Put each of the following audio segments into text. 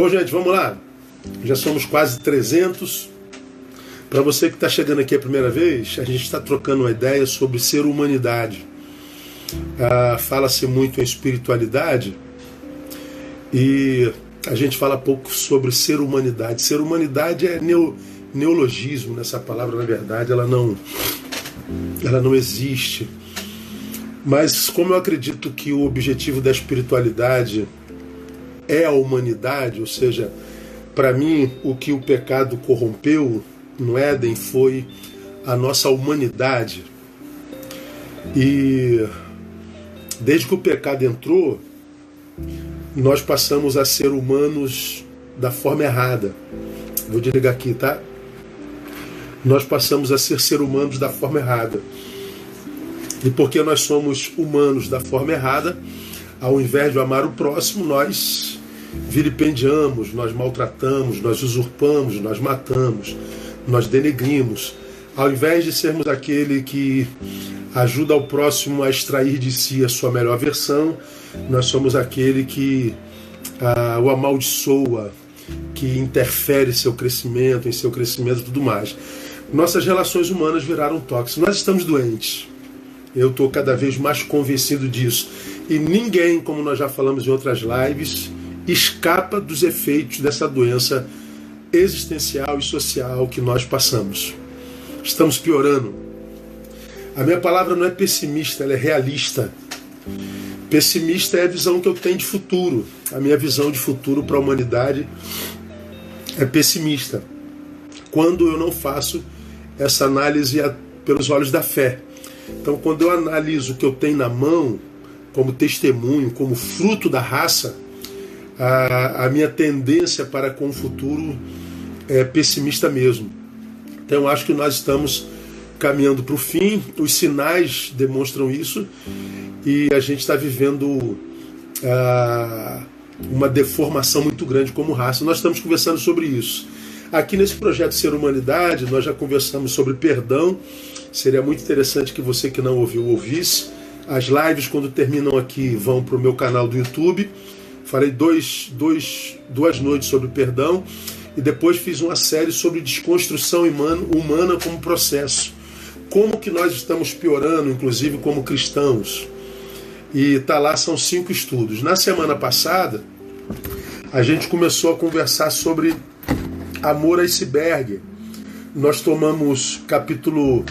Bom, gente, vamos lá. Já somos quase 300. Para você que está chegando aqui a primeira vez, a gente está trocando uma ideia sobre ser humanidade. Ah, Fala-se muito em espiritualidade e a gente fala pouco sobre ser humanidade. Ser humanidade é neo, neologismo nessa palavra, na verdade, ela não, ela não existe. Mas como eu acredito que o objetivo da espiritualidade é a humanidade, ou seja, para mim o que o pecado corrompeu no Éden foi a nossa humanidade. E desde que o pecado entrou, nós passamos a ser humanos da forma errada. Vou desligar aqui, tá? Nós passamos a ser ser humanos da forma errada. E porque nós somos humanos da forma errada, ao invés de amar o próximo, nós vilipendiamos, nós maltratamos, nós usurpamos, nós matamos, nós denegrimos. Ao invés de sermos aquele que ajuda o próximo a extrair de si a sua melhor versão, nós somos aquele que ah, o amaldiçoa, que interfere seu crescimento, em seu crescimento e tudo mais. Nossas relações humanas viraram tóxicas. Nós estamos doentes. Eu estou cada vez mais convencido disso. E ninguém, como nós já falamos em outras lives, escapa dos efeitos dessa doença existencial e social que nós passamos. Estamos piorando. A minha palavra não é pessimista, ela é realista. Pessimista é a visão que eu tenho de futuro. A minha visão de futuro para a humanidade é pessimista. Quando eu não faço essa análise pelos olhos da fé. Então, quando eu analiso o que eu tenho na mão, como testemunho, como fruto da raça, a, a minha tendência para com o futuro é pessimista mesmo. Então, acho que nós estamos caminhando para o fim, os sinais demonstram isso, e a gente está vivendo uma deformação muito grande como raça. Nós estamos conversando sobre isso. Aqui nesse projeto Ser Humanidade, nós já conversamos sobre perdão. Seria muito interessante que você que não ouviu ouvisse. As lives, quando terminam aqui, vão para o meu canal do YouTube. Falei dois, dois, duas noites sobre perdão e depois fiz uma série sobre desconstrução humana como processo. Como que nós estamos piorando, inclusive como cristãos. E tá lá, são cinco estudos. Na semana passada, a gente começou a conversar sobre amor iceberg. Nós tomamos capítulo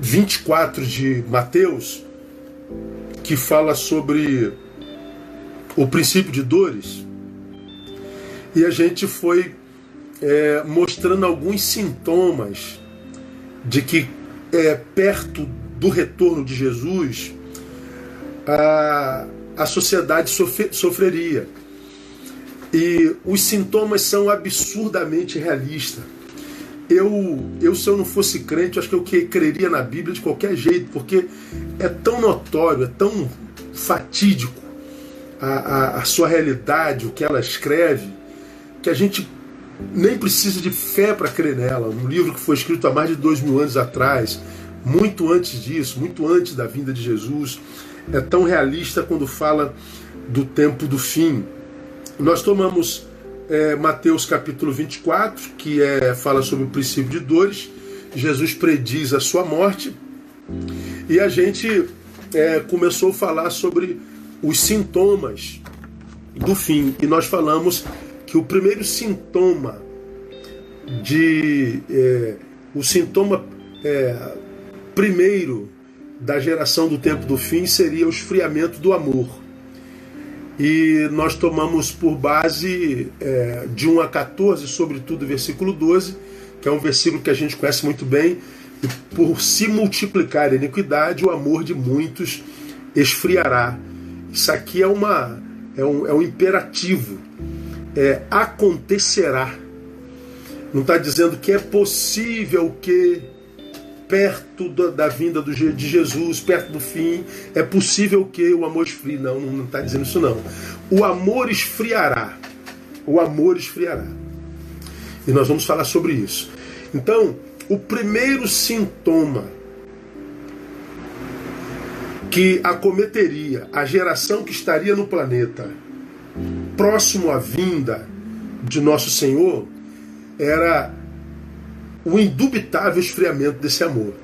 24 de Mateus, que fala sobre o princípio de dores, e a gente foi é, mostrando alguns sintomas de que é, perto do retorno de Jesus a, a sociedade sofre, sofreria. E os sintomas são absurdamente realistas. Eu, eu, se eu não fosse crente, acho que eu creria na Bíblia de qualquer jeito, porque é tão notório, é tão fatídico a, a, a sua realidade, o que ela escreve, que a gente nem precisa de fé para crer nela. Um livro que foi escrito há mais de dois mil anos atrás, muito antes disso, muito antes da vinda de Jesus é tão realista quando fala do tempo do fim. Nós tomamos é, Mateus capítulo 24, que é, fala sobre o princípio de dores. Jesus prediz a sua morte. E a gente é, começou a falar sobre os sintomas do fim. E nós falamos que o primeiro sintoma de. É, o sintoma é, primeiro da geração do tempo do fim seria o esfriamento do amor. E nós tomamos por base é, de 1 a 14, sobretudo versículo 12, que é um versículo que a gente conhece muito bem, por se multiplicar a iniquidade, o amor de muitos esfriará. Isso aqui é, uma, é, um, é um imperativo. É, acontecerá. Não está dizendo que é possível que perto da vinda de Jesus, perto do fim, é possível que o amor esfrie. Não, não está dizendo isso não. O amor esfriará. O amor esfriará. E nós vamos falar sobre isso. Então, o primeiro sintoma que acometeria a geração que estaria no planeta próximo à vinda de nosso Senhor era o indubitável esfriamento desse amor.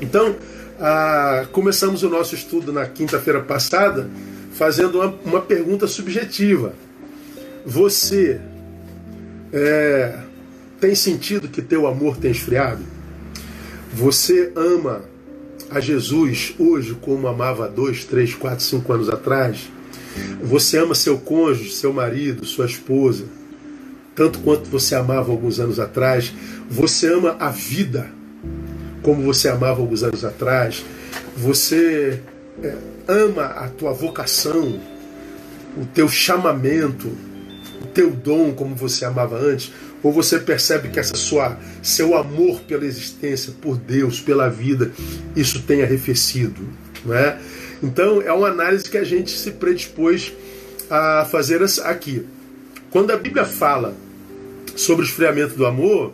Então, ah, começamos o nosso estudo na quinta-feira passada fazendo uma, uma, pergunta subjetiva. Você é, tem sentido que teu amor tem esfriado? Você ama a Jesus hoje como amava dois, três, quatro, cinco anos atrás? Você ama seu cônjuge, seu marido, sua esposa, tanto quanto você amava alguns anos atrás? Você ama a vida como você amava alguns anos atrás? Você é, ama a tua vocação, o teu chamamento, o teu dom como você amava antes? Ou você percebe que essa sua seu amor pela existência, por Deus, pela vida, isso tem arrefecido, não é? Então é uma análise que a gente se predispôs a fazer aqui. Quando a Bíblia fala sobre o esfriamento do amor,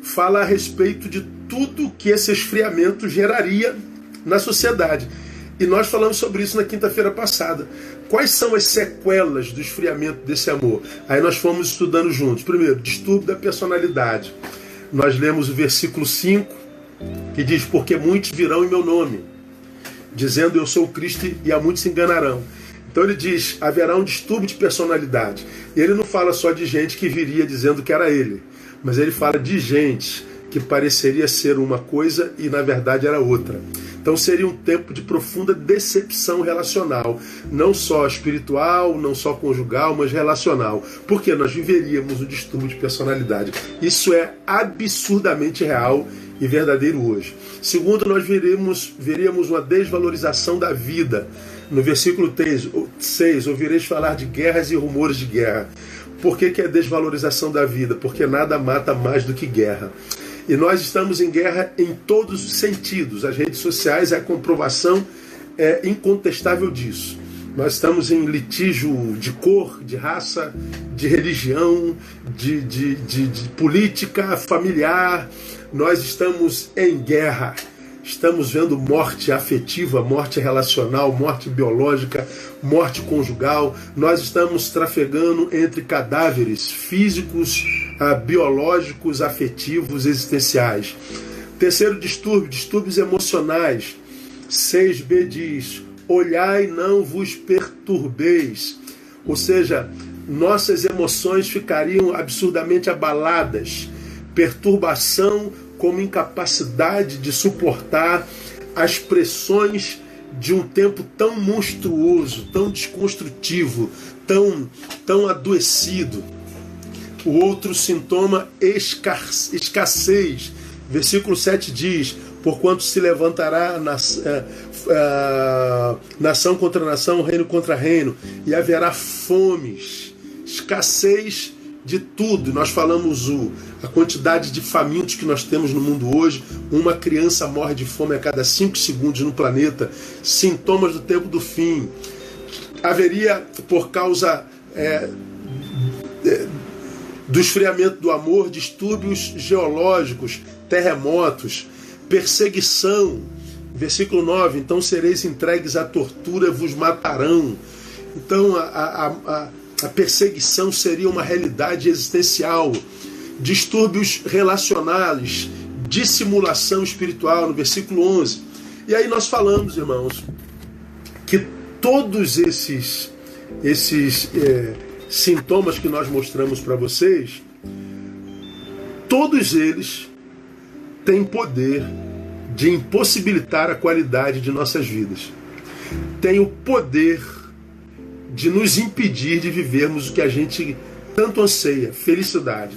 fala a respeito de tudo que esse esfriamento geraria na sociedade. E nós falamos sobre isso na quinta-feira passada. Quais são as sequelas do esfriamento desse amor? Aí nós fomos estudando juntos. Primeiro, distúrbio da personalidade. Nós lemos o versículo 5, que diz: Porque muitos virão em meu nome, dizendo eu sou o Cristo, e a muitos se enganarão. Então ele diz: haverá um distúrbio de personalidade. Ele não fala só de gente que viria dizendo que era ele, mas ele fala de gente que pareceria ser uma coisa e na verdade era outra. Então seria um tempo de profunda decepção relacional, não só espiritual, não só conjugal, mas relacional, porque nós viveríamos um distúrbio de personalidade. Isso é absurdamente real e verdadeiro hoje. Segundo, nós veremos, veríamos uma desvalorização da vida. No versículo 3, 6, ouvireis falar de guerras e rumores de guerra. Por que, que é desvalorização da vida? Porque nada mata mais do que guerra. E nós estamos em guerra em todos os sentidos. As redes sociais é a comprovação é, incontestável disso. Nós estamos em litígio de cor, de raça, de religião, de, de, de, de política familiar. Nós estamos em guerra. Estamos vendo morte afetiva, morte relacional, morte biológica, morte conjugal. Nós estamos trafegando entre cadáveres físicos, ah, biológicos, afetivos, existenciais. Terceiro distúrbio, distúrbios emocionais. 6b diz: Olhai, não vos perturbeis. Ou seja, nossas emoções ficariam absurdamente abaladas. Perturbação como incapacidade de suportar as pressões de um tempo tão monstruoso, tão desconstrutivo, tão, tão adoecido. O outro sintoma, escassez. Versículo 7 diz: Porquanto se levantará eh, eh, nação contra nação, reino contra reino, e haverá fomes, escassez de tudo. Nós falamos o, a quantidade de famintos que nós temos no mundo hoje. Uma criança morre de fome a cada cinco segundos no planeta. Sintomas do tempo do fim. Haveria, por causa é, é, do esfriamento do amor, distúrbios geológicos, terremotos, perseguição. Versículo 9: Então sereis entregues à tortura, vos matarão. Então a, a, a a perseguição seria uma realidade existencial, distúrbios relacionais, dissimulação espiritual, no versículo 11. E aí nós falamos, irmãos, que todos esses, esses é, sintomas que nós mostramos para vocês, todos eles têm poder de impossibilitar a qualidade de nossas vidas. Tem o poder de nos impedir de vivermos o que a gente tanto anseia, felicidade.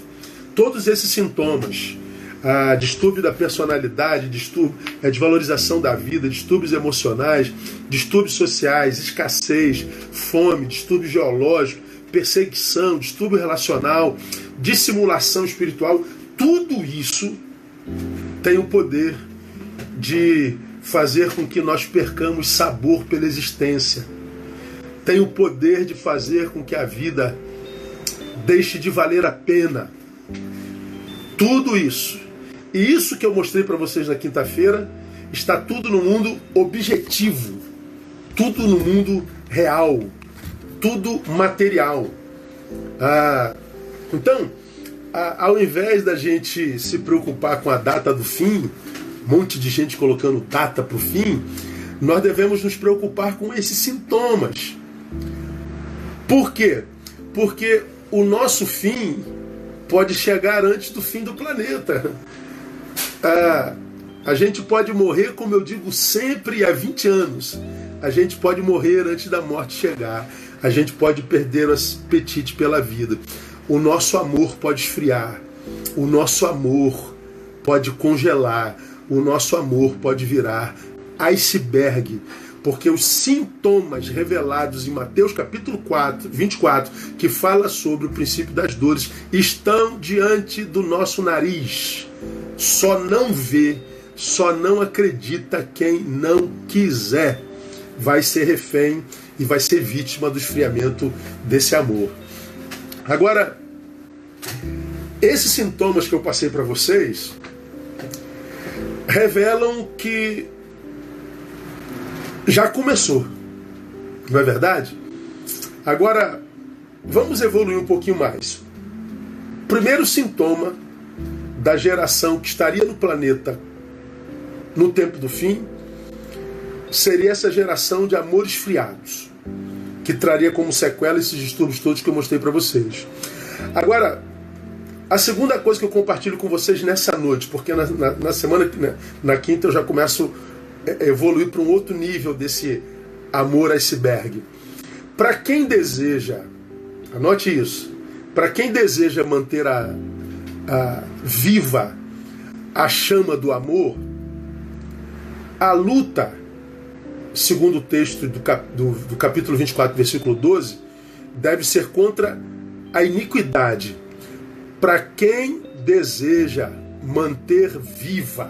Todos esses sintomas, a distúrbio da personalidade, distúrbio, a desvalorização da vida, distúrbios emocionais, distúrbios sociais, escassez, fome, distúrbio geológico, perseguição, distúrbio relacional, dissimulação espiritual, tudo isso tem o poder de fazer com que nós percamos sabor pela existência tem o poder de fazer com que a vida deixe de valer a pena. Tudo isso. E isso que eu mostrei para vocês na quinta-feira está tudo no mundo objetivo, tudo no mundo real, tudo material. Ah, então, ao invés da gente se preocupar com a data do fim, um monte de gente colocando data para o fim, nós devemos nos preocupar com esses sintomas. Por quê? Porque o nosso fim pode chegar antes do fim do planeta. Ah, a gente pode morrer, como eu digo sempre, há 20 anos. A gente pode morrer antes da morte chegar. A gente pode perder o apetite pela vida. O nosso amor pode esfriar. O nosso amor pode congelar. O nosso amor pode virar iceberg. Porque os sintomas revelados em Mateus capítulo 4, 24, que fala sobre o princípio das dores, estão diante do nosso nariz. Só não vê só não acredita quem não quiser. Vai ser refém e vai ser vítima do esfriamento desse amor. Agora, esses sintomas que eu passei para vocês revelam que já começou. Não é verdade? Agora, vamos evoluir um pouquinho mais. Primeiro sintoma da geração que estaria no planeta no tempo do fim, seria essa geração de amores esfriados, que traria como sequela esses distúrbios todos que eu mostrei para vocês. Agora, a segunda coisa que eu compartilho com vocês nessa noite, porque na, na, na semana, na quinta, eu já começo evoluir para um outro nível desse amor iceberg. Para quem deseja, anote isso, para quem deseja manter a, a viva a chama do amor, a luta, segundo o texto do, cap, do, do capítulo 24, versículo 12, deve ser contra a iniquidade. Para quem deseja manter viva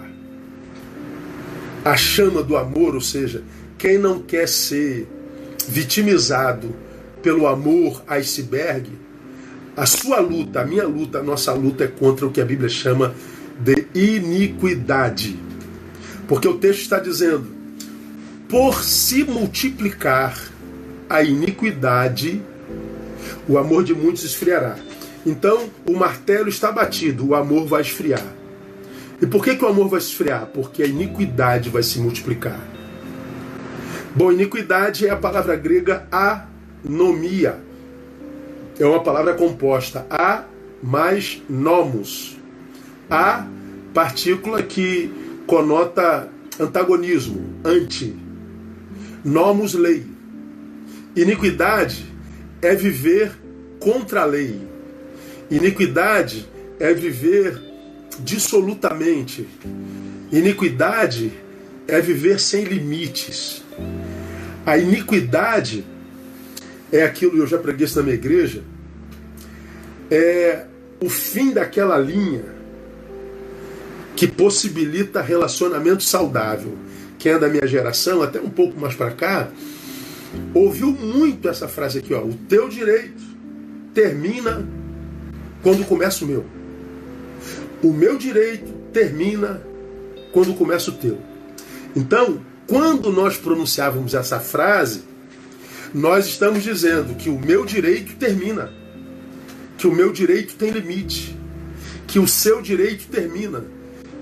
a chama do amor, ou seja, quem não quer ser vitimizado pelo amor iceberg, a sua luta, a minha luta, a nossa luta é contra o que a Bíblia chama de iniquidade. Porque o texto está dizendo: por se multiplicar a iniquidade, o amor de muitos esfriará. Então, o martelo está batido, o amor vai esfriar. E por que, que o amor vai esfriar? Porque a iniquidade vai se multiplicar. Bom, iniquidade é a palavra grega anomia. É uma palavra composta a mais nomos. A partícula que conota antagonismo, anti. Nomos lei. Iniquidade é viver contra a lei. Iniquidade é viver dissolutamente. Iniquidade é viver sem limites. A iniquidade é aquilo, eu já preguei isso na minha igreja, é o fim daquela linha que possibilita relacionamento saudável. Quem é da minha geração, até um pouco mais para cá, ouviu muito essa frase aqui, ó, o teu direito termina quando começa o meu. O meu direito termina quando começa o teu. Então, quando nós pronunciávamos essa frase, nós estamos dizendo que o meu direito termina, que o meu direito tem limite, que o seu direito termina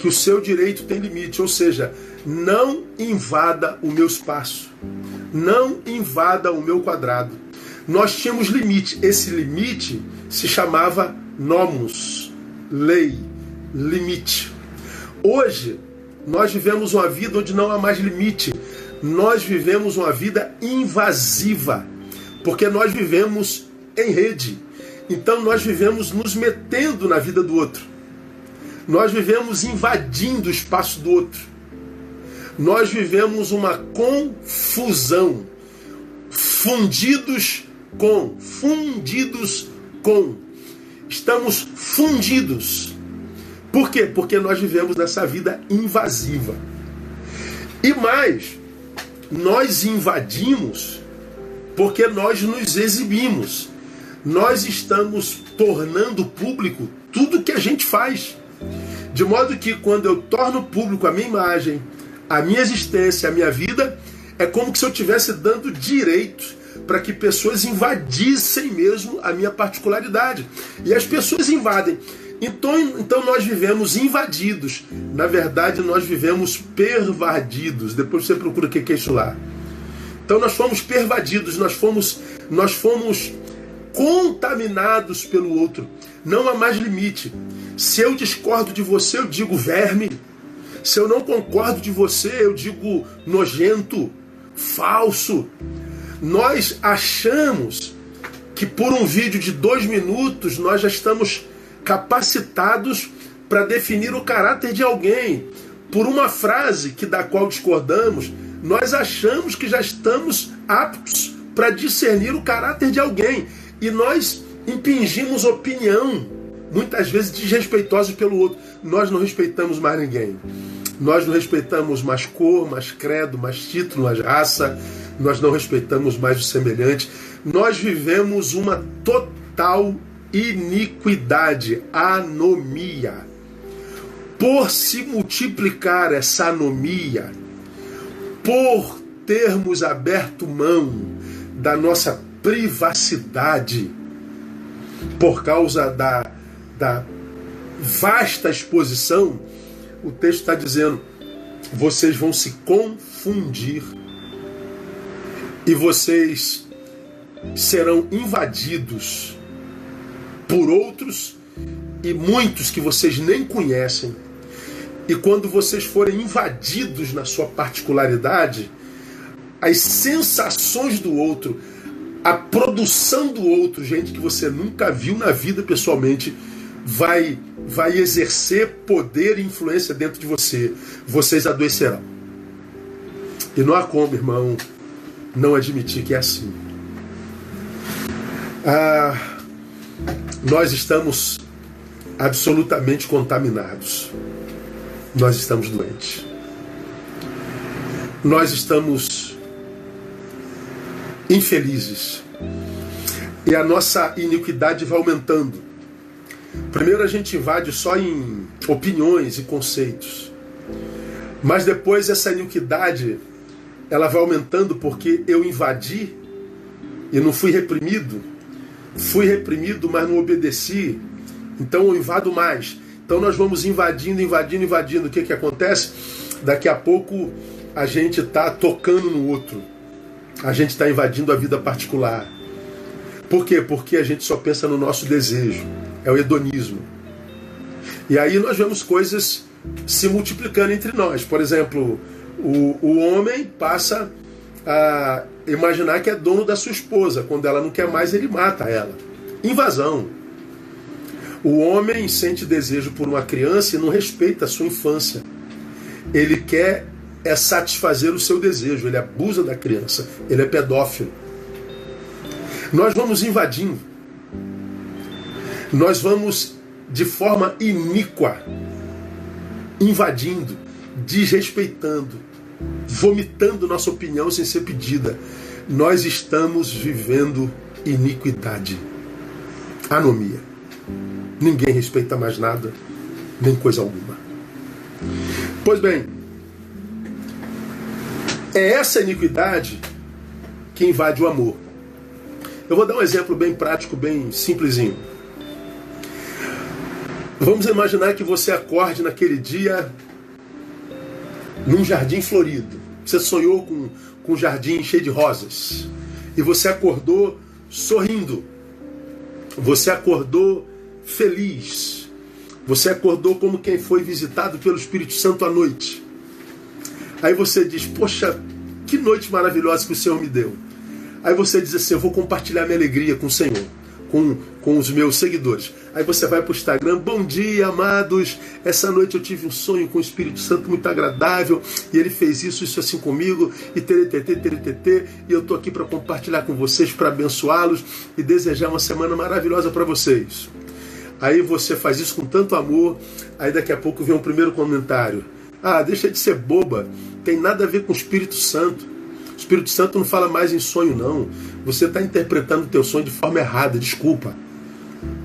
que o seu direito tem limite, ou seja, não invada o meu espaço, não invada o meu quadrado. Nós tínhamos limite, esse limite se chamava nomos, lei, limite. Hoje, nós vivemos uma vida onde não há mais limite, nós vivemos uma vida invasiva, porque nós vivemos em rede. Então nós vivemos nos metendo na vida do outro. Nós vivemos invadindo o espaço do outro. Nós vivemos uma confusão. Fundidos com. Fundidos com. Estamos fundidos. Por quê? Porque nós vivemos nessa vida invasiva. E mais, nós invadimos porque nós nos exibimos. Nós estamos tornando público tudo que a gente faz. De modo que quando eu torno público a minha imagem, a minha existência, a minha vida, é como se eu estivesse dando direito para que pessoas invadissem mesmo a minha particularidade. E as pessoas invadem. Então, então nós vivemos invadidos. Na verdade, nós vivemos pervadidos. Depois você procura o que é isso lá. Então nós fomos pervadidos, nós fomos, nós fomos contaminados pelo outro. Não há mais limite. Se eu discordo de você, eu digo verme. Se eu não concordo de você, eu digo nojento, falso. Nós achamos que por um vídeo de dois minutos nós já estamos capacitados para definir o caráter de alguém. Por uma frase que da qual discordamos, nós achamos que já estamos aptos para discernir o caráter de alguém. E nós impingimos opinião, muitas vezes desrespeitosa pelo outro. Nós não respeitamos mais ninguém. Nós não respeitamos mais cor, mais credo, mais título, mais raça. Nós não respeitamos mais o semelhante. Nós vivemos uma total iniquidade, anomia. Por se multiplicar essa anomia, por termos aberto mão da nossa privacidade, por causa da, da vasta exposição, o texto está dizendo: vocês vão se confundir e vocês serão invadidos por outros e muitos que vocês nem conhecem. E quando vocês forem invadidos na sua particularidade, as sensações do outro, a produção do outro, gente que você nunca viu na vida pessoalmente, vai vai exercer poder e influência dentro de você. Vocês adoecerão. E não há como, irmão, não admitir que é assim. Ah, nós estamos absolutamente contaminados. Nós estamos doentes. Nós estamos infelizes. E a nossa iniquidade vai aumentando. Primeiro a gente invade só em opiniões e conceitos. Mas depois essa iniquidade ela vai aumentando porque eu invadi e não fui reprimido fui reprimido, mas não obedeci, então eu invado mais. Então nós vamos invadindo, invadindo, invadindo. O que, que acontece? Daqui a pouco a gente está tocando no outro. A gente está invadindo a vida particular. Por quê? Porque a gente só pensa no nosso desejo. É o hedonismo. E aí nós vemos coisas se multiplicando entre nós. Por exemplo, o, o homem passa a imaginar que é dono da sua esposa. Quando ela não quer mais, ele mata ela. Invasão. O homem sente desejo por uma criança e não respeita a sua infância. Ele quer é satisfazer o seu desejo, ele abusa da criança, ele é pedófilo. Nós vamos invadindo. Nós vamos de forma iníqua invadindo, desrespeitando, vomitando nossa opinião sem ser pedida. Nós estamos vivendo iniquidade, anomia. Ninguém respeita mais nada, nem coisa alguma. Pois bem, é essa iniquidade que invade o amor. Eu vou dar um exemplo bem prático, bem simplesinho. Vamos imaginar que você acorde naquele dia num jardim florido. Você sonhou com, com um jardim cheio de rosas. E você acordou sorrindo. Você acordou feliz. Você acordou como quem foi visitado pelo Espírito Santo à noite. Aí você diz: Poxa, que noite maravilhosa que o Senhor me deu. Aí você diz assim: Eu vou compartilhar minha alegria com o Senhor com, com os meus seguidores. Aí você vai para o Instagram, bom dia, amados. Essa noite eu tive um sonho com o Espírito Santo muito agradável e ele fez isso, isso assim comigo, e teretetê, teretetê, e eu estou aqui para compartilhar com vocês, para abençoá-los e desejar uma semana maravilhosa para vocês. Aí você faz isso com tanto amor, aí daqui a pouco vem um primeiro comentário. Ah, deixa de ser boba, tem nada a ver com o Espírito Santo. Espírito Santo não fala mais em sonho, não. Você está interpretando o teu sonho de forma errada, desculpa.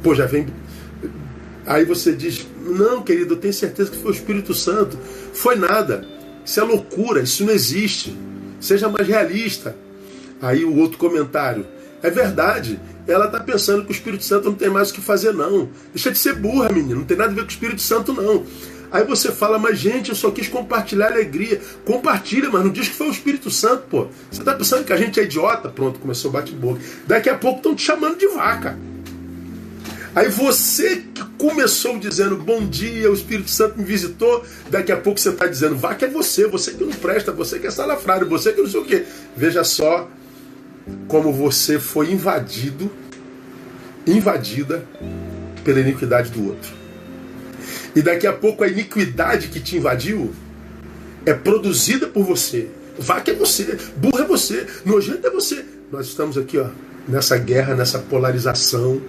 Pô, já vem. Aí você diz: Não, querido, eu tenho certeza que foi o Espírito Santo. Foi nada. Isso é loucura, isso não existe. Seja mais realista. Aí o outro comentário. É verdade. Ela está pensando que o Espírito Santo não tem mais o que fazer, não. Deixa de ser burra, menina. Não tem nada a ver com o Espírito Santo, não. Aí você fala, mas gente, eu só quis compartilhar alegria. Compartilha, mas não diz que foi o Espírito Santo, pô. Você está pensando que a gente é idiota? Pronto, começou o bate-boca. Daqui a pouco estão te chamando de vaca. Aí você que começou dizendo bom dia, o Espírito Santo me visitou, daqui a pouco você está dizendo vaca é você, você que não presta, você que é salafrário, você que não sei o quê. Veja só como você foi invadido, invadida pela iniquidade do outro. E daqui a pouco a iniquidade que te invadiu é produzida por você. Vaca é você, burro é você, nojento é você. Nós estamos aqui, ó, nessa guerra, nessa polarização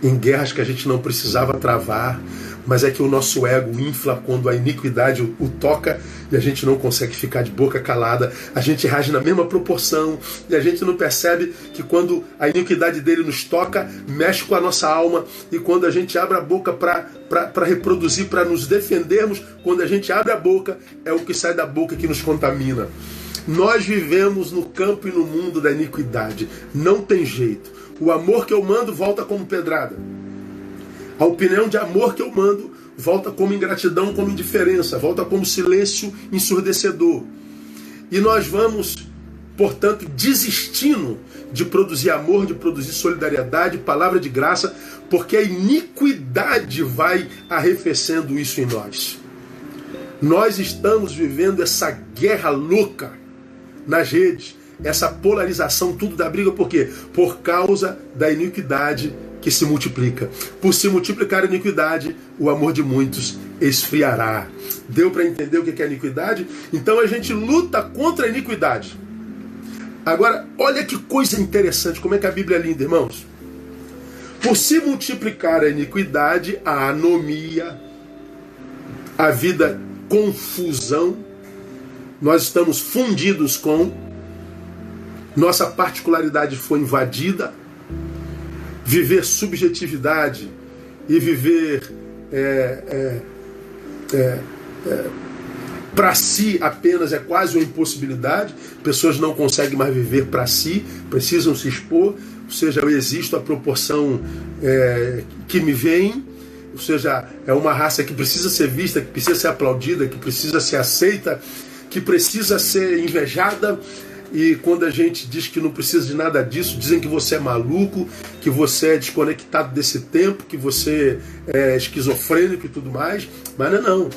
em guerras que a gente não precisava travar, mas é que o nosso ego infla quando a iniquidade o, toca e a gente não consegue ficar de boca calada, a gente reage na mesma proporção e a gente não percebe que quando a iniquidade dele nos toca, mexe com a nossa alma e quando a gente abre a boca para reproduzir, para nos defendermos, quando a gente abre a boca, é o que sai da boca que nos contamina. Nós vivemos no campo e no mundo da iniquidade, não tem jeito. O amor que eu mando volta como pedrada. A opinião de amor que eu mando volta como ingratidão, como indiferença, volta como silêncio ensurdecedor. E nós vamos, portanto, desistindo de produzir amor, de produzir solidariedade, palavra de graça, porque a iniquidade vai arrefecendo isso em nós. Nós estamos vivendo essa guerra louca nas redes essa polarização, tudo da briga, por quê? Por causa da iniquidade que se multiplica. Por se multiplicar a iniquidade, o amor de muitos esfriará. Deu para entender o que é iniquidade? Então a gente luta contra a iniquidade. Agora, olha que coisa interessante, como é que a Bíblia é linda, irmãos. Por se multiplicar a iniquidade, a anomia, a vida confusão, nós estamos fundidos com nossa particularidade foi invadida, viver subjetividade e viver é, é, é, é, para si apenas é quase uma impossibilidade. Pessoas não conseguem mais viver para si, precisam se expor. Ou seja, eu existo à proporção é, que me vem. Ou seja, é uma raça que precisa ser vista, que precisa ser aplaudida, que precisa ser aceita, que precisa ser invejada e quando a gente diz que não precisa de nada disso, dizem que você é maluco, que você é desconectado desse tempo, que você é esquizofrênico e tudo mais. Mas não é não.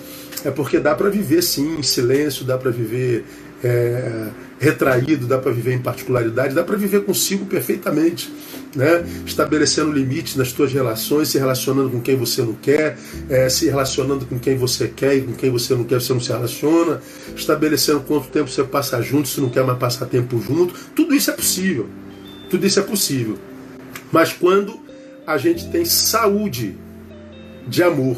É porque dá para viver sim em silêncio, dá para viver é, retraído, dá para viver em particularidade, dá para viver consigo perfeitamente né? estabelecendo limites nas suas relações, se relacionando com quem você não quer, é, se relacionando com quem você quer e com quem você não quer, você não se relaciona, estabelecendo quanto tempo você passa junto, se não quer mais passar tempo junto. Tudo isso é possível. Tudo isso é possível. Mas quando a gente tem saúde de amor,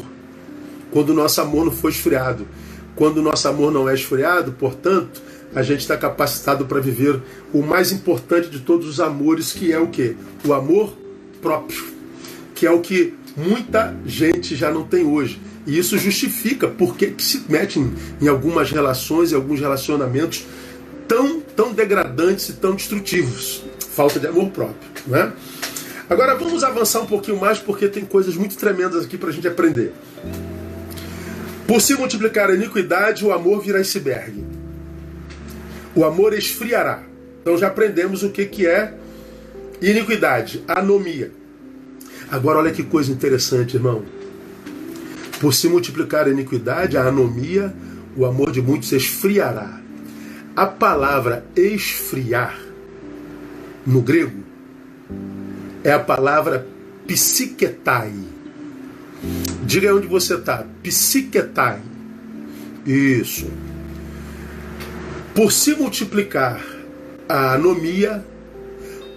quando o nosso amor não foi esfriado, quando o nosso amor não é esfriado, portanto, a gente está capacitado para viver o mais importante de todos os amores, que é o que? O amor próprio, que é o que muita gente já não tem hoje. E isso justifica por que se mete em, algumas relações, em alguns relacionamentos tão, tão degradantes e tão destrutivos. Falta de amor próprio. Né? Agora vamos avançar um pouquinho mais, porque tem coisas muito tremendas aqui para a gente aprender. Por se multiplicar a iniquidade, o amor virá iceberg o amor esfriará. Então já aprendemos o que, que é iniquidade, anomia. Agora olha que coisa interessante, irmão. Por se multiplicar a iniquidade, a anomia, o amor de muitos esfriará. A palavra esfriar, no grego, é a palavra psiquetai. Diga onde você está. Psiquetai. Isso. Por se multiplicar a anomia,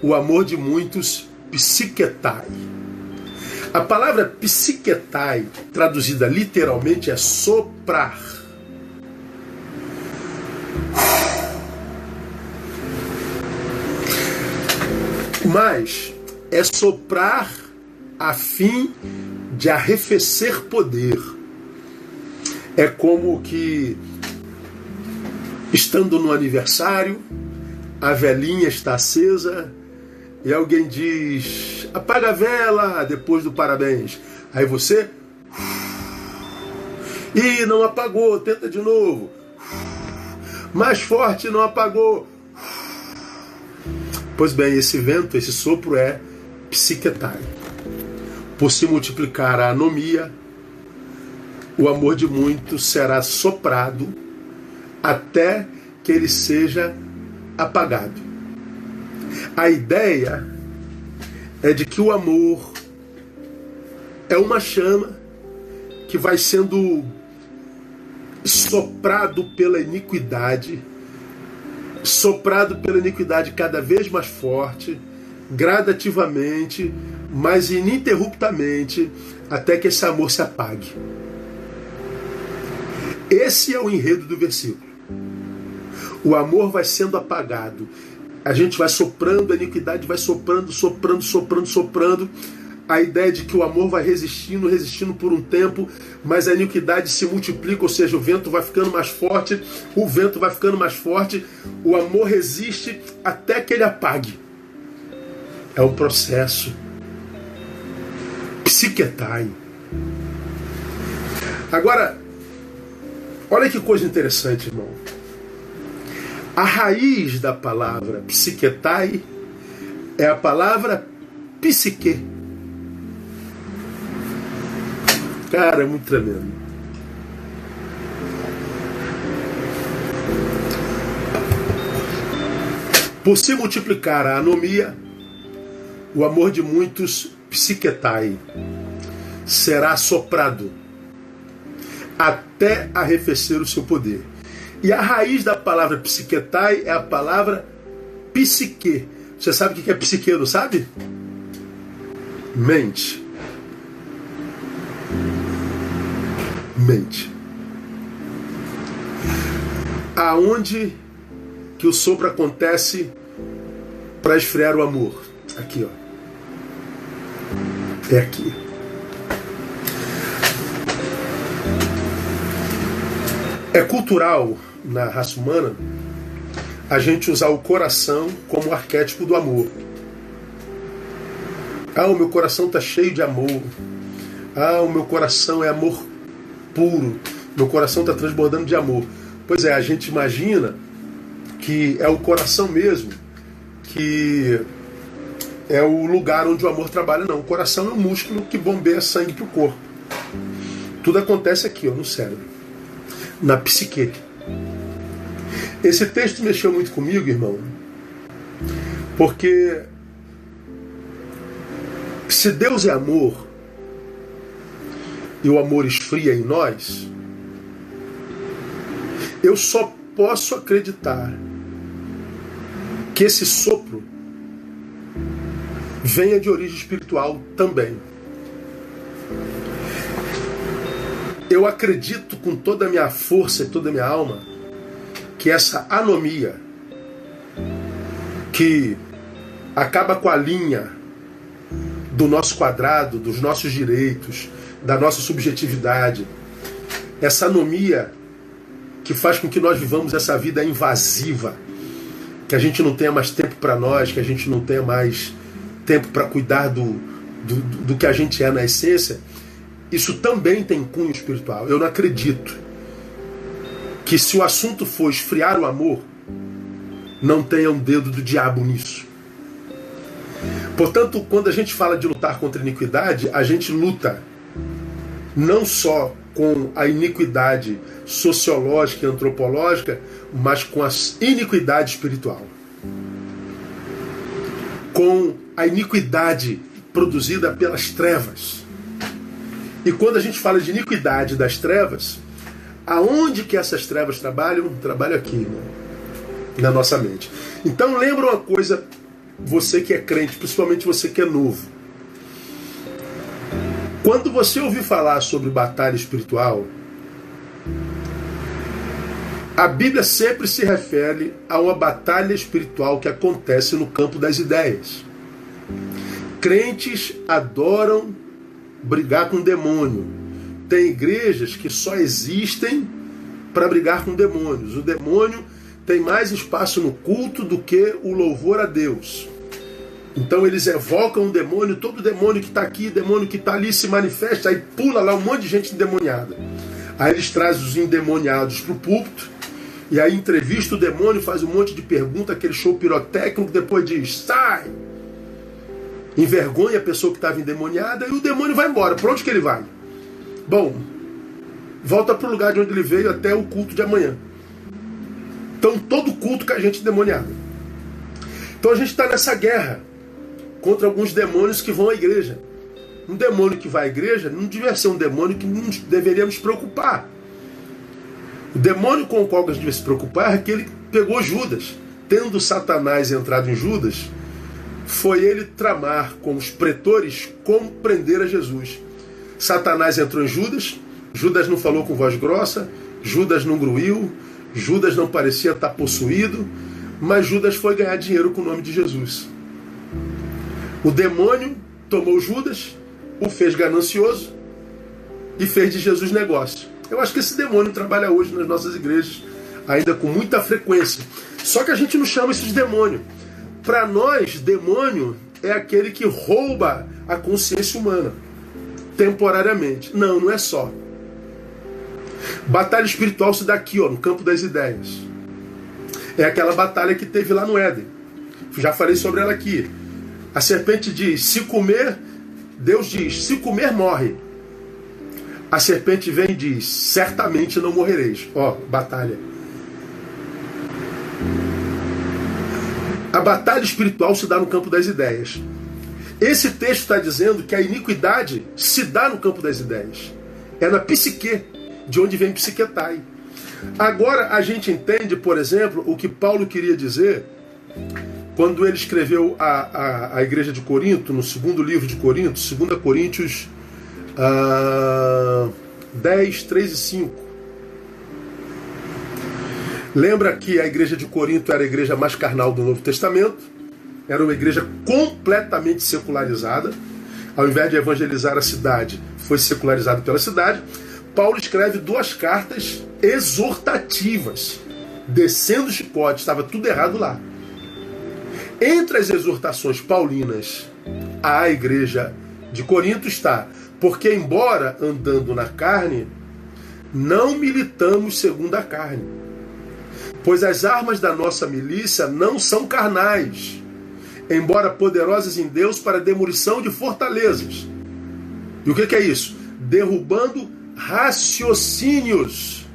o amor de muitos psiquetai. A palavra psiquetai, traduzida literalmente, é soprar. Mas é soprar a fim de arrefecer poder. É como que estando no aniversário, a velinha está acesa e alguém diz: apaga a vela depois do parabéns. Aí você. Ih, não apagou, tenta de novo. Mais forte, não apagou. Pois bem, esse vento, esse sopro é psiquetai. Por se multiplicar a anomia, o amor de muitos será soprado até que ele seja apagado. A ideia é de que o amor é uma chama que vai sendo soprado pela iniquidade, soprado pela iniquidade cada vez mais forte, gradativamente, mas ininterruptamente, até que esse amor se apague. Esse é o enredo do versículo. O amor vai sendo apagado. A gente vai soprando, a iniquidade vai soprando, soprando, soprando, soprando. A ideia de que o amor vai resistindo, resistindo por um tempo, mas a iniquidade se multiplica, ou seja, o vento vai ficando mais forte, o vento vai ficando mais forte, o amor resiste até que ele apague. É um processo. Psiquetai. Agora, Olha que coisa interessante, irmão. A raiz da palavra psiquetai é a palavra psique. Cara, é muito tremendo. Por se multiplicar a anomia, o amor de muitos psiquetai será soprado até arrefecer o seu poder. E a raiz da palavra psiquetai é a palavra psique. Você sabe o que é psique, não sabe? Mente. Mente. Aonde que o sopro acontece para esfriar o amor? Aqui, ó. É aqui. É cultural na raça humana a gente usar o coração como arquétipo do amor. Ah, o meu coração está cheio de amor. Ah, o meu coração é amor puro. Meu coração está transbordando de amor. Pois é, a gente imagina que é o coração mesmo que é o lugar onde o amor trabalha. Não, o coração é um músculo que bombeia sangue para o corpo. Tudo acontece aqui, ó, no cérebro na psique. Esse texto mexeu muito comigo, irmão, porque se Deus é amor e o amor esfria em nós, eu só posso acreditar que esse sopro venha de origem espiritual também. eu acredito com toda a minha força e toda a minha alma que essa anomia que acaba com a linha do nosso quadrado, dos nossos direitos, da nossa subjetividade, essa anomia que faz com que nós vivamos essa vida invasiva, que a gente não tenha mais tempo para nós, que a gente não tenha mais tempo para cuidar do, do, do que a gente é na essência isso também tem cunho espiritual. Eu não acredito que se o assunto for esfriar o amor, não tenha um dedo do diabo nisso. Portanto, quando a gente fala de lutar contra a iniquidade, a gente luta não só com a iniquidade sociológica e antropológica, mas com a iniquidade espiritual. Com a iniquidade produzida pelas trevas. E quando a gente fala de iniquidade das trevas, aonde que essas trevas trabalham? Trabalham aqui, né? na nossa mente. Então lembra uma coisa, você que é crente, principalmente você que é novo. Quando você ouvir falar sobre batalha espiritual, a Bíblia sempre se refere a uma batalha espiritual que acontece no campo das ideias. Crentes adoram brigar com o demônio. Tem igrejas que só existem para brigar com demônios. O demônio tem mais espaço no culto do que o louvor a Deus. Então eles evocam o demônio, todo demônio que está aqui, demônio que está ali se manifesta, aí pula lá um monte de gente endemoniada. Aí eles trazem os endemoniados para o púlpito, e aí entrevista o demônio, faz um monte de pergunta, aquele show pirotécnico, depois diz, sai! Envergonha a pessoa que estava endemoniada e o demônio vai embora. Para onde que ele vai? Bom, volta para o lugar de onde ele veio até o culto de amanhã. Então todo culto com a gente endemoniado. Então a gente está nessa guerra contra alguns demônios que vão à igreja. Um demônio que vai à igreja não devia ser um demônio que não deveríamos preocupar. O demônio com o qual a gente devia se preocupar é que pegou Judas. Tendo Satanás entrado em Judas, foi ele tramar com os pretores como prender a Jesus. Satanás entrou em Judas, Judas não falou com voz grossa, Judas não gruiu, Judas não parecia estar possuído, mas Judas foi ganhar dinheiro com o nome de Jesus. O demônio tomou Judas, o fez ganancioso e fez de Jesus negócio. Eu acho que esse demônio trabalha hoje nas nossas igrejas, ainda com muita frequência. Só que a gente não chama isso de demônio. Para nós, demônio é aquele que rouba a consciência humana temporariamente. Não, não é só. Batalha espiritual se dá aqui, ó, no campo das ideias. É aquela batalha que teve lá no Éden. Já falei sobre ela aqui. A serpente diz: se comer, Deus diz: se comer, morre. A serpente vem e diz: certamente não morrereis. Ó, batalha. A batalha espiritual se dá no campo das ideias. Esse texto está dizendo que a iniquidade se dá no campo das ideias. É na psique, de onde vem psiquetai. Agora a gente entende, por exemplo, o que Paulo queria dizer quando ele escreveu a, a, a igreja de Corinto, no segundo livro de Corinto, 2 Coríntios uh, 10, 3 e 5. Lembra que a igreja de Corinto era a igreja mais carnal do Novo Testamento, era uma igreja completamente secularizada. Ao invés de evangelizar a cidade, foi secularizado pela cidade. Paulo escreve duas cartas exortativas, descendo o chicote, estava tudo errado lá. Entre as exortações paulinas à igreja de Corinto está: porque, embora andando na carne, não militamos segundo a carne. Pois as armas da nossa milícia não são carnais, embora poderosas em Deus para demolição de fortalezas. E o que é isso? Derrubando raciocínios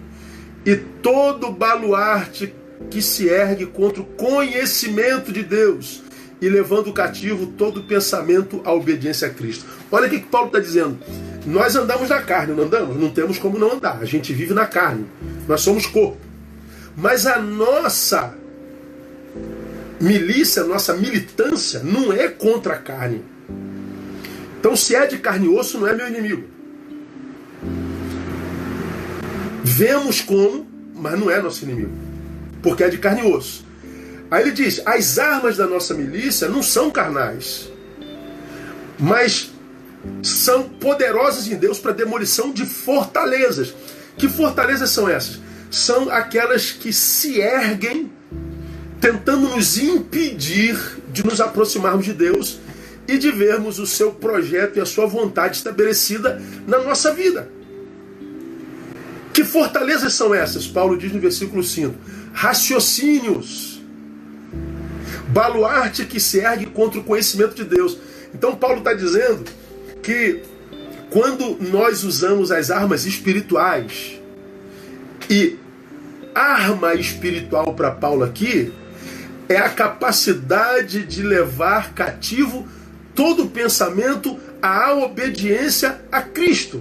e todo baluarte que se ergue contra o conhecimento de Deus e levando cativo todo pensamento à obediência a Cristo. Olha o que, que Paulo está dizendo. Nós andamos na carne, não andamos? Não temos como não andar. A gente vive na carne. Nós somos corpo. Mas a nossa milícia, nossa militância não é contra a carne. Então, se é de carne e osso, não é meu inimigo. Vemos como, mas não é nosso inimigo porque é de carne e osso. Aí ele diz: as armas da nossa milícia não são carnais, mas são poderosas em Deus para demolição de fortalezas. Que fortalezas são essas? São aquelas que se erguem tentando nos impedir de nos aproximarmos de Deus e de vermos o seu projeto e a sua vontade estabelecida na nossa vida. Que fortalezas são essas? Paulo diz no versículo 5: raciocínios, baluarte que se ergue contra o conhecimento de Deus. Então, Paulo está dizendo que quando nós usamos as armas espirituais, e arma espiritual para Paulo aqui é a capacidade de levar cativo todo pensamento à obediência a Cristo.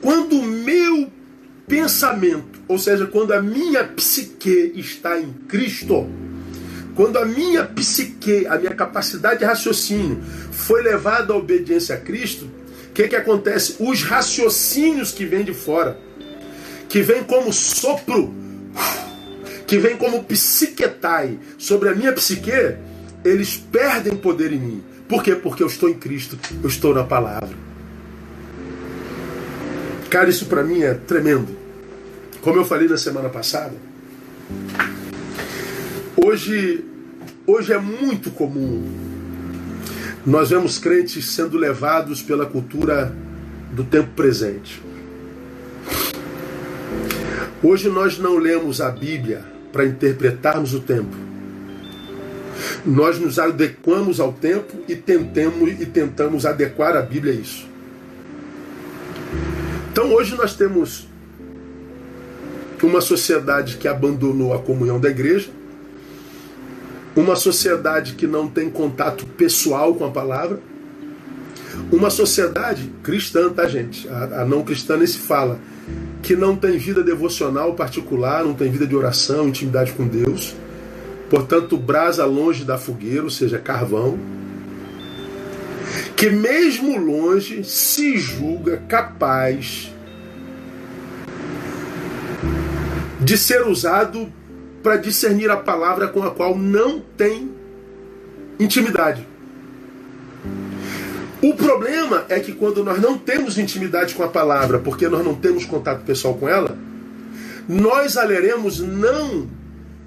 Quando o meu pensamento, ou seja, quando a minha psique está em Cristo, quando a minha psique, a minha capacidade de raciocínio foi levada à obediência a Cristo, o que, que acontece? Os raciocínios que vêm de fora, que vêm como sopro, que vêm como psiquetai sobre a minha psique, eles perdem poder em mim. Por quê? Porque eu estou em Cristo, eu estou na palavra. Cara, isso para mim é tremendo. Como eu falei na semana passada, Hoje, hoje é muito comum nós vemos crentes sendo levados pela cultura do tempo presente. Hoje nós não lemos a Bíblia para interpretarmos o tempo. Nós nos adequamos ao tempo e tentamos e tentamos adequar a Bíblia a isso. Então hoje nós temos uma sociedade que abandonou a comunhão da igreja, uma sociedade que não tem contato pessoal com a palavra, uma sociedade cristã, tá, gente? A, a não cristã nem se fala, que não tem vida devocional particular, não tem vida de oração, intimidade com Deus, portanto, brasa longe da fogueira, ou seja, carvão, que mesmo longe se julga capaz de ser usado para discernir a palavra com a qual não tem intimidade. O problema é que quando nós não temos intimidade com a palavra, porque nós não temos contato pessoal com ela, nós a leremos não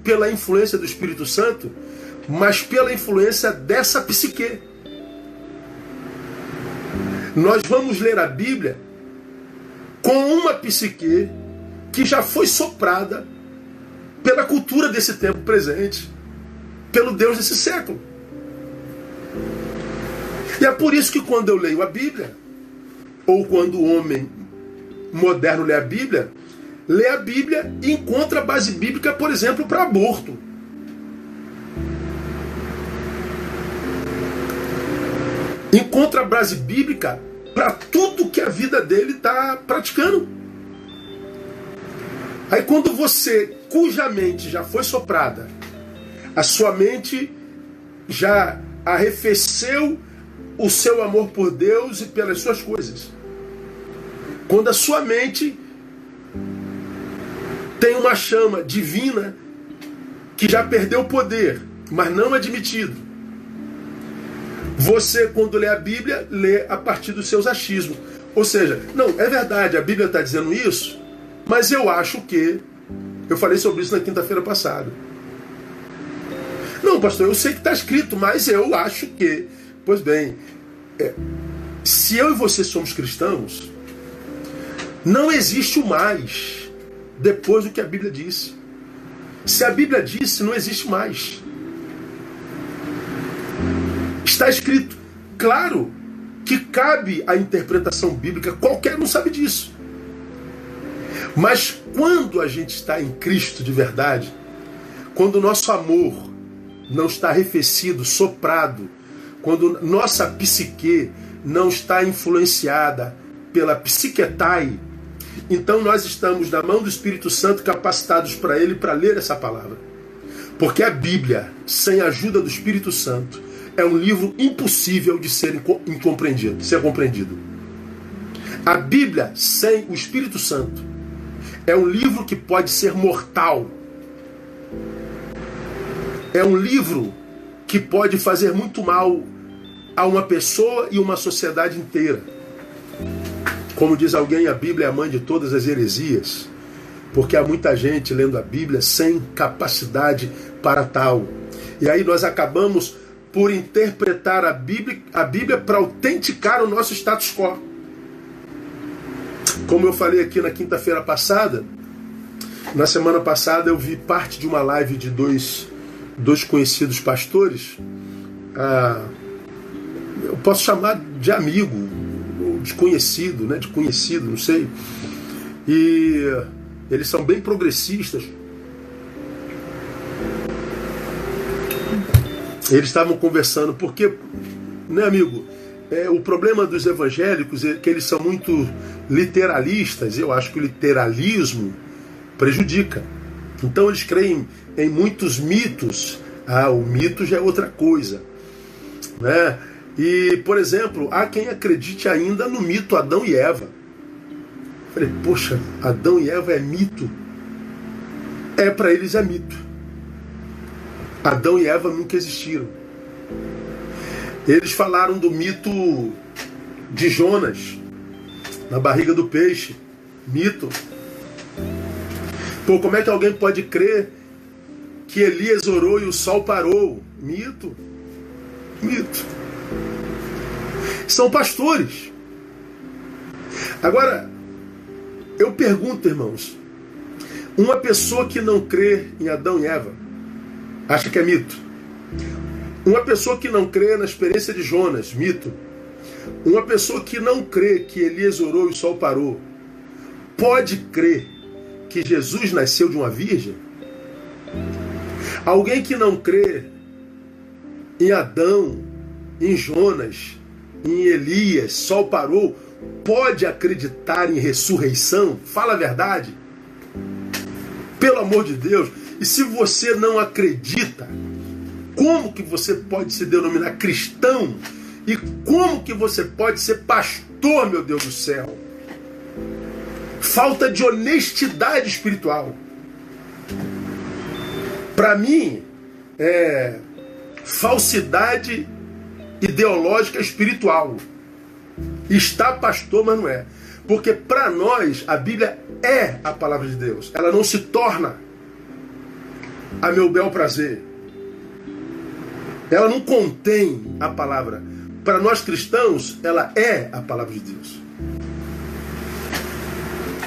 pela influência do Espírito Santo, mas pela influência dessa psique. Nós vamos ler a Bíblia com uma psique que já foi soprada pela cultura desse tempo presente, pelo Deus desse século. E é por isso que quando eu leio a Bíblia, ou quando o homem moderno lê a Bíblia, lê a Bíblia e encontra base bíblica, por exemplo, para aborto. Encontra base bíblica para tudo que a vida dele está praticando. Aí quando você, cuja mente já foi soprada, a sua mente já arrefeceu o seu amor por Deus e pelas suas coisas. Quando a sua mente tem uma chama divina que já perdeu o poder, mas não admitido. Você, quando lê a Bíblia, lê a partir dos seus achismos. Ou seja, não, é verdade, a Bíblia está dizendo isso, mas eu acho que. Eu falei sobre isso na quinta-feira passada. Não, pastor, eu sei que está escrito, mas eu acho que. Pois bem, é, se eu e você somos cristãos, não existe o mais depois do que a Bíblia disse. Se a Bíblia disse, não existe mais. Está escrito. Claro que cabe a interpretação bíblica, qualquer um sabe disso. Mas quando a gente está em Cristo de verdade, quando o nosso amor não está arrefecido, soprado, quando nossa psique não está influenciada pela psiquetai, então nós estamos na mão do Espírito Santo capacitados para ele para ler essa palavra. Porque a Bíblia, sem a ajuda do Espírito Santo, é um livro impossível de ser incompreendido, ser compreendido. A Bíblia sem o Espírito Santo é um livro que pode ser mortal. É um livro que pode fazer muito mal a uma pessoa e uma sociedade inteira. Como diz alguém, a Bíblia é a mãe de todas as heresias, porque há muita gente lendo a Bíblia sem capacidade para tal. E aí nós acabamos por interpretar a Bíblia, a Bíblia para autenticar o nosso status quo. Como eu falei aqui na quinta-feira passada, na semana passada eu vi parte de uma live de dois, dois conhecidos pastores. Ah, eu posso chamar de amigo, de conhecido, né? de conhecido, não sei. E eles são bem progressistas. Eles estavam conversando, porque, né, amigo? É, o problema dos evangélicos é que eles são muito literalistas. Eu acho que o literalismo prejudica. Então eles creem em muitos mitos. Ah, o mito já é outra coisa. Né? E, por exemplo, há quem acredite ainda no mito Adão e Eva. falei, poxa, Adão e Eva é mito? É, para eles é mito. Adão e Eva nunca existiram. Eles falaram do mito de Jonas, na barriga do peixe. Mito. Pô, como é que alguém pode crer que Elias orou e o sol parou. Mito. Mito. São pastores. Agora, eu pergunto, irmãos, uma pessoa que não crê em Adão e Eva, acha que é mito. Uma pessoa que não crê na experiência de Jonas, mito. Uma pessoa que não crê que Elias orou e o sol parou, pode crer que Jesus nasceu de uma virgem? Alguém que não crê em Adão, em Jonas, em Elias, sol parou, pode acreditar em ressurreição? Fala a verdade. Pelo amor de Deus. E se você não acredita, como que você pode se denominar cristão? E como que você pode ser pastor, meu Deus do céu? Falta de honestidade espiritual. Para mim, é falsidade ideológica espiritual. Está pastor, mas não é. Porque para nós a Bíblia é a palavra de Deus. Ela não se torna a meu bel prazer. Ela não contém a palavra. Para nós cristãos, ela é a palavra de Deus.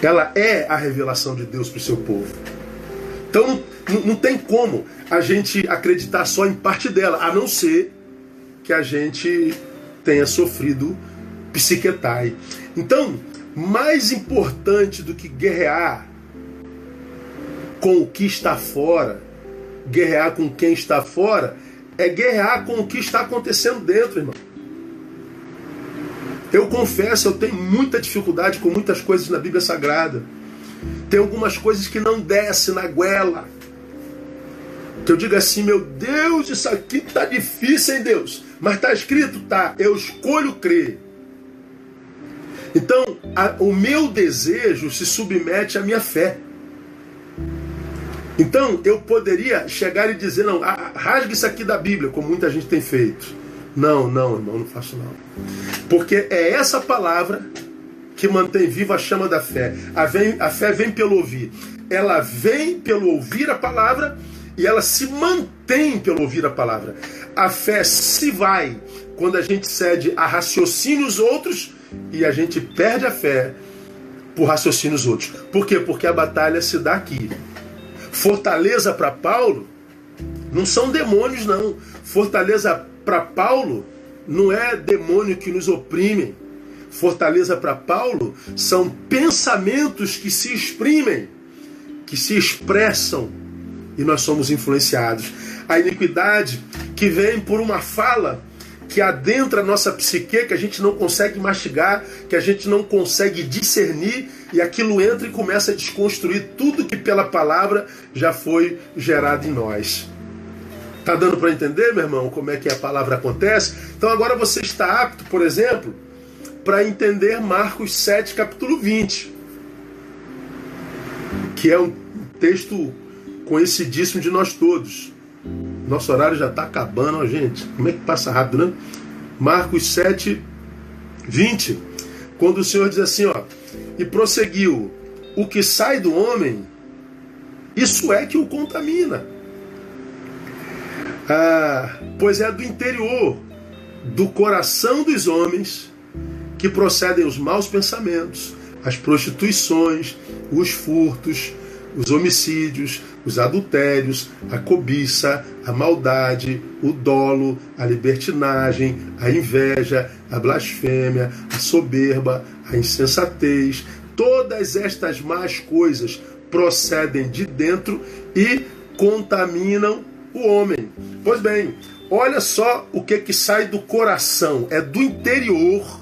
Ela é a revelação de Deus para o seu povo. Então não, não tem como a gente acreditar só em parte dela, a não ser que a gente tenha sofrido psiquetai. Então, mais importante do que guerrear com o que está fora, guerrear com quem está fora, é guerrear com o que está acontecendo dentro, irmão. Eu confesso, eu tenho muita dificuldade com muitas coisas na Bíblia Sagrada. Tem algumas coisas que não descem na goela. Que eu digo assim, meu Deus, isso aqui tá difícil, hein, Deus? Mas tá escrito, tá? Eu escolho crer. Então, a, o meu desejo se submete à minha fé. Então, eu poderia chegar e dizer, não, rasgue isso aqui da Bíblia, como muita gente tem feito. Não, não, irmão, não faço não. Porque é essa palavra que mantém viva a chama da fé. A, vem, a fé vem pelo ouvir. Ela vem pelo ouvir a palavra e ela se mantém pelo ouvir a palavra. A fé se vai quando a gente cede a raciocínios outros e a gente perde a fé por raciocínios outros. Por quê? Porque a batalha se dá aqui. Fortaleza para Paulo não são demônios, não. Fortaleza para Paulo não é demônio que nos oprime. Fortaleza para Paulo são pensamentos que se exprimem, que se expressam e nós somos influenciados. A iniquidade que vem por uma fala que adentra a nossa psique, que a gente não consegue mastigar, que a gente não consegue discernir, e aquilo entra e começa a desconstruir tudo que pela palavra já foi gerado em nós. Tá dando para entender, meu irmão, como é que a palavra acontece? Então agora você está apto, por exemplo, para entender Marcos 7, capítulo 20, que é um texto conhecidíssimo de nós todos. Nosso horário já está acabando, ó, gente. Como é que passa rápido, né? Marcos 7, 20. Quando o Senhor diz assim, ó, e prosseguiu: o que sai do homem, isso é que o contamina. Ah, pois é do interior, do coração dos homens, que procedem os maus pensamentos, as prostituições, os furtos, os homicídios, os adultérios, a cobiça, a maldade, o dolo, a libertinagem, a inveja, a blasfêmia, a soberba, a insensatez. Todas estas más coisas procedem de dentro e contaminam o homem. Pois bem, olha só o que que sai do coração, é do interior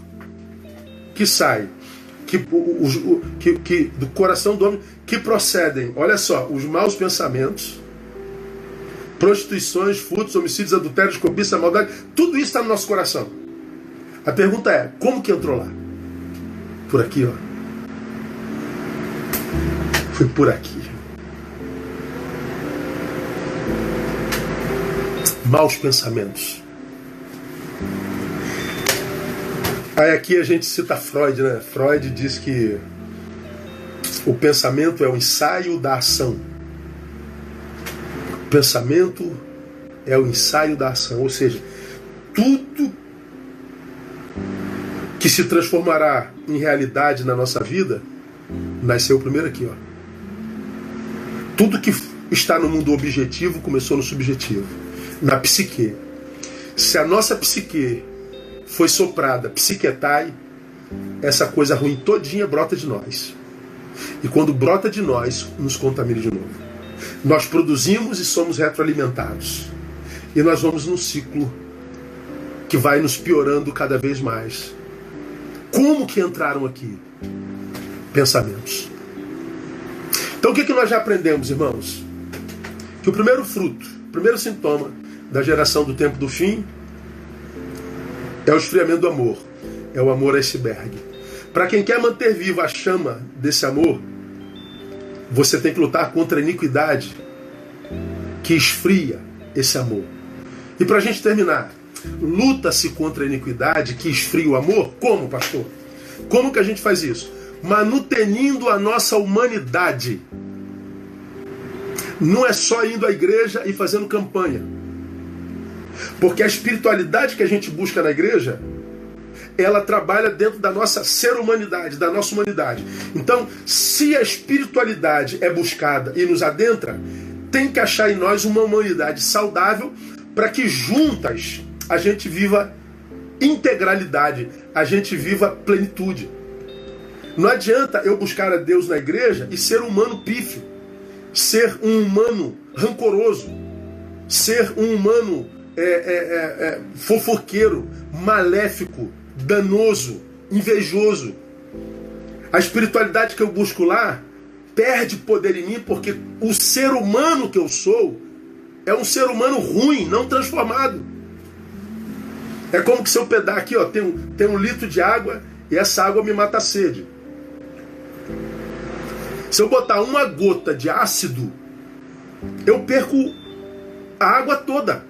que sai que, que, que, do coração do homem que procedem, olha só, os maus pensamentos, prostituições, furtos, homicídios, adultérios, cobiça, maldade, tudo isso está no nosso coração. A pergunta é, como que entrou lá? Por aqui, ó. Foi por aqui. Maus pensamentos. Aí aqui a gente cita Freud, né? Freud diz que o pensamento é o ensaio da ação. pensamento é o ensaio da ação, ou seja, tudo que se transformará em realidade na nossa vida nasceu primeiro aqui, ó. Tudo que está no mundo objetivo começou no subjetivo, na psique. Se a nossa psique foi soprada, psiquetai, essa coisa ruim todinha brota de nós. E quando brota de nós, nos contamina de novo. Nós produzimos e somos retroalimentados. E nós vamos num ciclo que vai nos piorando cada vez mais. Como que entraram aqui? Pensamentos. Então o que, que nós já aprendemos, irmãos? Que o primeiro fruto, o primeiro sintoma da geração do tempo do fim é o esfriamento do amor. É o amor iceberg. Para quem quer manter viva a chama desse amor, você tem que lutar contra a iniquidade que esfria esse amor. E para a gente terminar, luta-se contra a iniquidade que esfria o amor? Como, pastor? Como que a gente faz isso? Manutenindo a nossa humanidade. Não é só indo à igreja e fazendo campanha. Porque a espiritualidade que a gente busca na igreja, ela trabalha dentro da nossa ser humanidade, da nossa humanidade. Então, se a espiritualidade é buscada e nos adentra, tem que achar em nós uma humanidade saudável para que juntas a gente viva integralidade, a gente viva plenitude. Não adianta eu buscar a Deus na igreja e ser humano pífio, ser um humano rancoroso, ser um humano é, é, é, é fofoqueiro, maléfico, danoso, invejoso. A espiritualidade que eu busco lá perde poder em mim porque o ser humano que eu sou é um ser humano ruim, não transformado. É como que se eu pedar aqui, ó, tem um, tem um litro de água e essa água me mata a sede. Se eu botar uma gota de ácido, eu perco a água toda.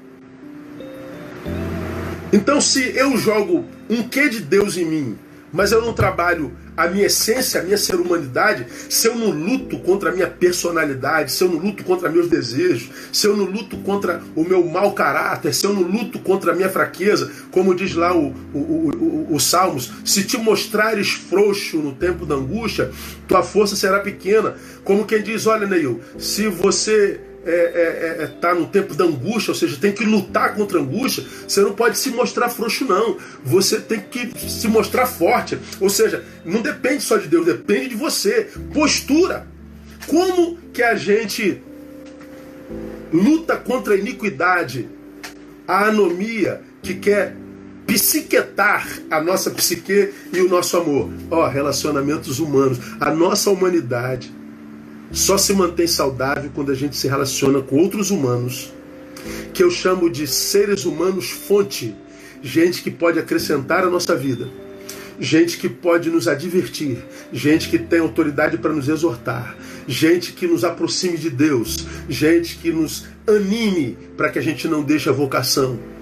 Então, se eu jogo um quê de Deus em mim, mas eu não trabalho a minha essência, a minha ser humanidade, se eu não luto contra a minha personalidade, se eu não luto contra meus desejos, se eu não luto contra o meu mau caráter, se eu não luto contra a minha fraqueza, como diz lá o, o, o, o Salmos, se te mostrares frouxo no tempo da angústia, tua força será pequena. Como quem diz, olha, Neil, se você é, é, é tá no tempo da angústia, ou seja, tem que lutar contra a angústia, você não pode se mostrar frouxo, não. Você tem que se mostrar forte. Ou seja, não depende só de Deus, depende de você. Postura. Como que a gente luta contra a iniquidade, a anomia que quer psiquetar a nossa psique e o nosso amor? Ó, oh, relacionamentos humanos, a nossa humanidade só se mantém saudável quando a gente se relaciona com outros humanos, que eu chamo de seres humanos fonte, gente que pode acrescentar a nossa vida, gente que pode nos advertir, gente que tem autoridade para nos exortar, gente que nos aproxime de Deus, gente que nos anime para que a gente não deixe a vocação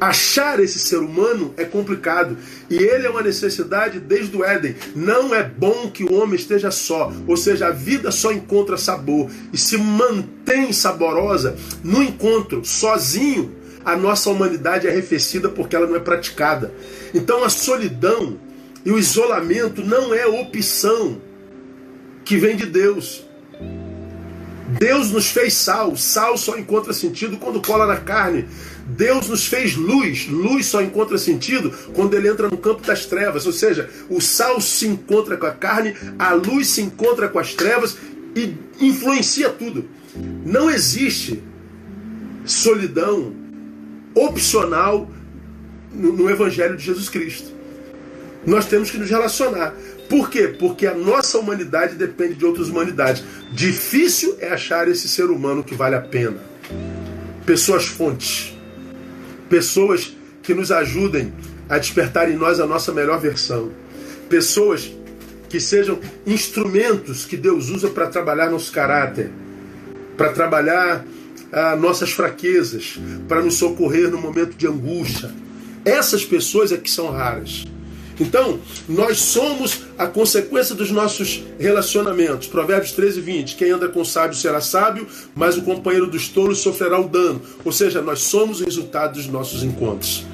Achar esse ser humano é complicado. E ele é uma necessidade desde o Éden. Não é bom que o homem esteja só. Ou seja, a vida só encontra sabor e se mantém saborosa no encontro, sozinho. A nossa humanidade é arrefecida porque ela não é praticada. Então a solidão e o isolamento não é opção que vem de Deus. Deus nos fez sal. Sal só encontra sentido quando cola na carne. Deus nos fez luz. Luz só encontra sentido quando ele entra no campo das trevas. Ou seja, o sal se encontra com a carne, a luz se encontra com as trevas e influencia tudo. Não existe solidão opcional no, no Evangelho de Jesus Cristo. Nós temos que nos relacionar. Por quê? Porque a nossa humanidade depende de outras humanidades. Difícil é achar esse ser humano que vale a pena. Pessoas fontes pessoas que nos ajudem a despertar em nós a nossa melhor versão, pessoas que sejam instrumentos que Deus usa para trabalhar nosso caráter, para trabalhar ah, nossas fraquezas, para nos socorrer no momento de angústia. Essas pessoas é que são raras. Então, nós somos a consequência dos nossos relacionamentos. Provérbios 13, 20. Quem anda com sábio será sábio, mas o companheiro dos tolos sofrerá o dano. Ou seja, nós somos o resultado dos nossos encontros.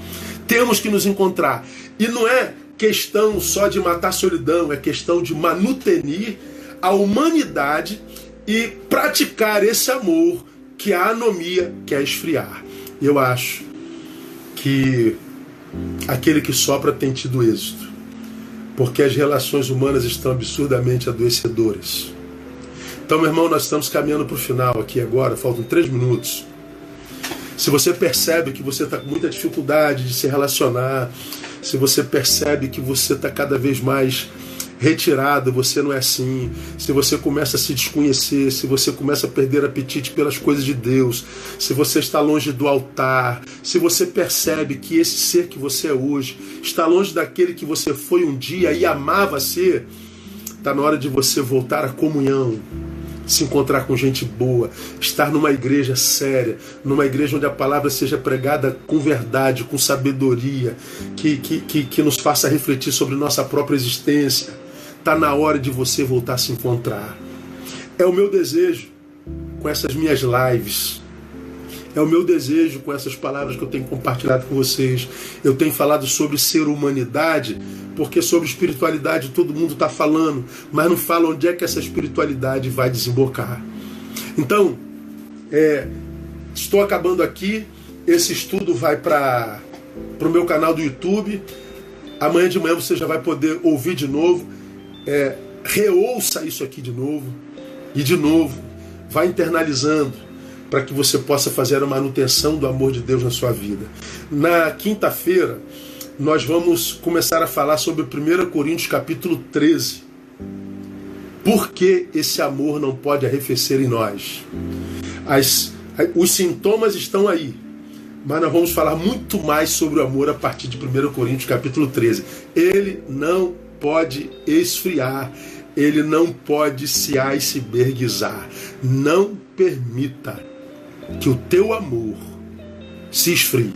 Temos que nos encontrar. E não é questão só de matar solidão, é questão de manutenir a humanidade e praticar esse amor que a anomia quer esfriar. Eu acho que aquele que sopra tem tido êxito, porque as relações humanas estão absurdamente adoecedoras. Então, meu irmão, nós estamos caminhando para o final aqui agora, faltam três minutos. Se você percebe que você está com muita dificuldade de se relacionar, se você percebe que você está cada vez mais retirado, você não é assim. Se você começa a se desconhecer, se você começa a perder apetite pelas coisas de Deus, se você está longe do altar, se você percebe que esse ser que você é hoje está longe daquele que você foi um dia e amava ser, está na hora de você voltar à comunhão se encontrar com gente boa, estar numa igreja séria, numa igreja onde a palavra seja pregada com verdade, com sabedoria, que, que, que, que nos faça refletir sobre nossa própria existência. Está na hora de você voltar a se encontrar. É o meu desejo com essas minhas lives. É o meu desejo com essas palavras que eu tenho compartilhado com vocês. Eu tenho falado sobre ser humanidade, porque sobre espiritualidade todo mundo está falando, mas não fala onde é que essa espiritualidade vai desembocar. Então, é, estou acabando aqui. Esse estudo vai para o meu canal do YouTube. Amanhã de manhã você já vai poder ouvir de novo é, reouça isso aqui de novo e de novo, vá internalizando para que você possa fazer a manutenção do amor de Deus na sua vida. Na quinta-feira, nós vamos começar a falar sobre 1 Coríntios capítulo 13. Por que esse amor não pode arrefecer em nós? As, os sintomas estão aí, mas nós vamos falar muito mais sobre o amor a partir de 1 Coríntios capítulo 13. Ele não pode esfriar, ele não pode se icebergizar. Não permita que o teu amor se esfrie.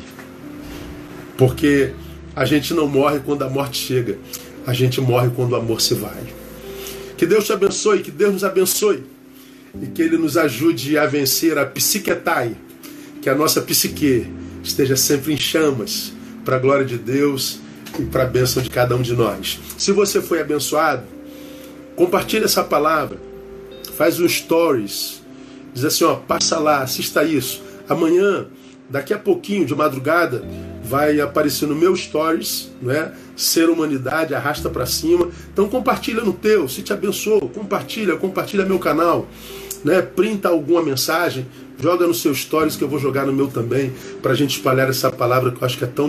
Porque a gente não morre quando a morte chega, a gente morre quando o amor se vai. Que Deus te abençoe, que Deus nos abençoe e que Ele nos ajude a vencer a psiquetai, que a nossa psique esteja sempre em chamas, para a glória de Deus e para a bênção de cada um de nós. Se você foi abençoado, compartilhe essa palavra, faz um stories, diz assim, ó, passa lá, assista isso. Amanhã, daqui a pouquinho, de madrugada, vai aparecer no meu stories, não é? Ser humanidade, arrasta para cima. Então compartilha no teu, se te abençoou, compartilha, compartilha meu canal, né? Printa alguma mensagem, joga no seu stories que eu vou jogar no meu também, para a gente espalhar essa palavra que eu acho que é tão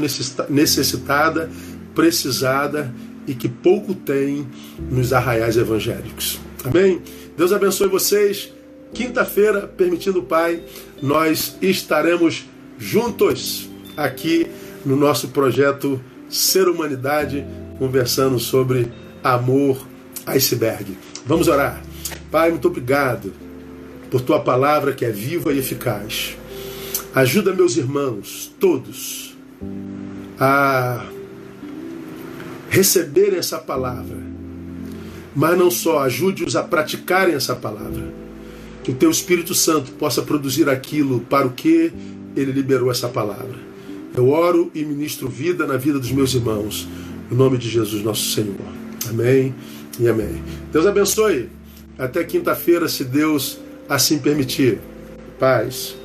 necessitada precisada e que pouco tem nos arraiais evangélicos. Amém? Deus abençoe vocês. Quinta-feira, permitindo o Pai, nós estaremos juntos aqui no nosso projeto Ser Humanidade, conversando sobre amor iceberg. Vamos orar. Pai, muito obrigado por tua palavra que é viva e eficaz. Ajuda meus irmãos, todos, a receberem essa palavra, mas não só, ajude-os a praticarem essa palavra. Que o teu Espírito Santo possa produzir aquilo para o que ele liberou essa palavra. Eu oro e ministro vida na vida dos meus irmãos, no nome de Jesus, nosso Senhor. Amém e amém. Deus abençoe. Até quinta-feira, se Deus assim permitir. Paz.